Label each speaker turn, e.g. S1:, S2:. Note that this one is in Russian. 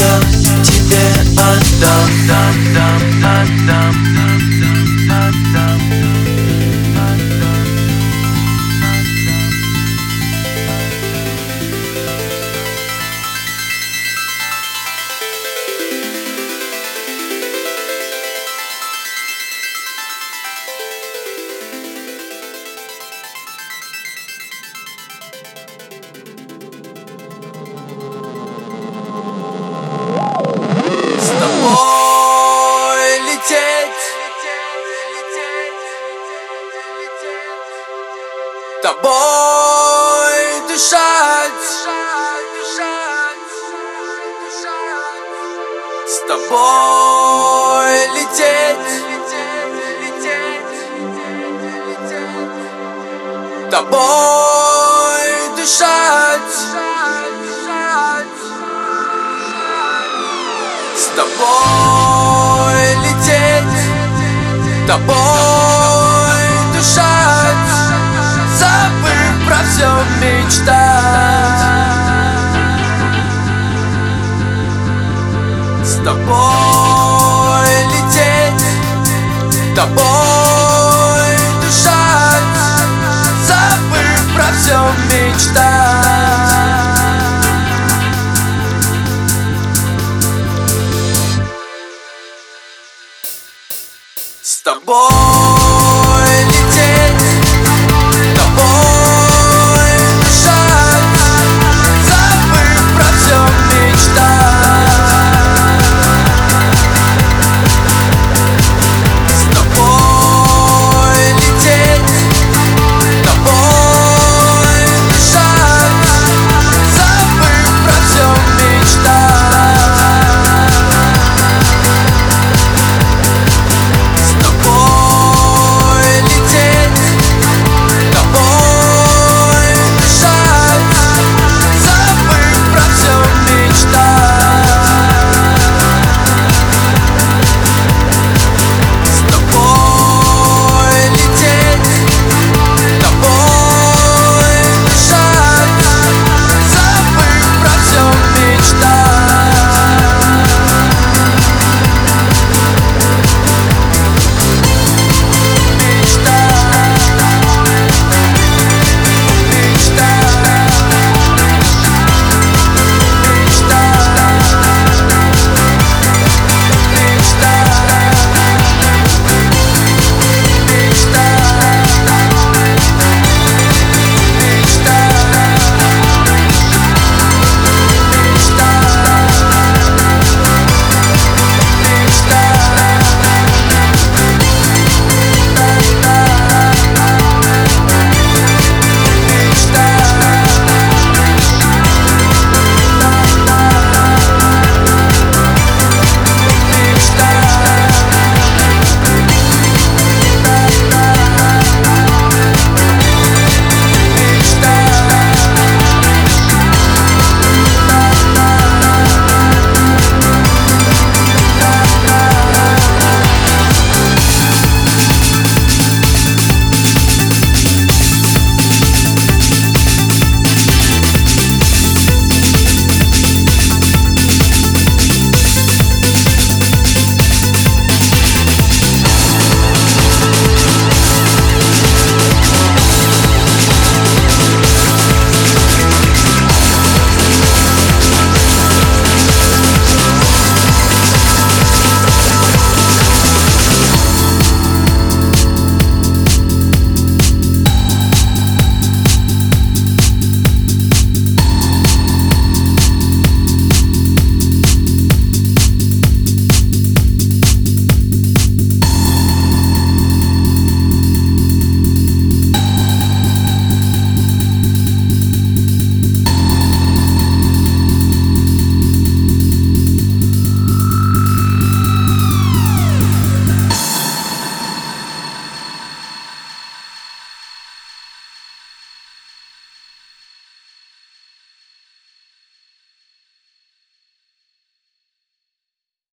S1: все тебе отдам тобой лететь. Тобой дышать. С тобой лететь. Тобой дышать. Забыв про все мечтать тобой лететь Тобой дышать. Забыв про все мечтать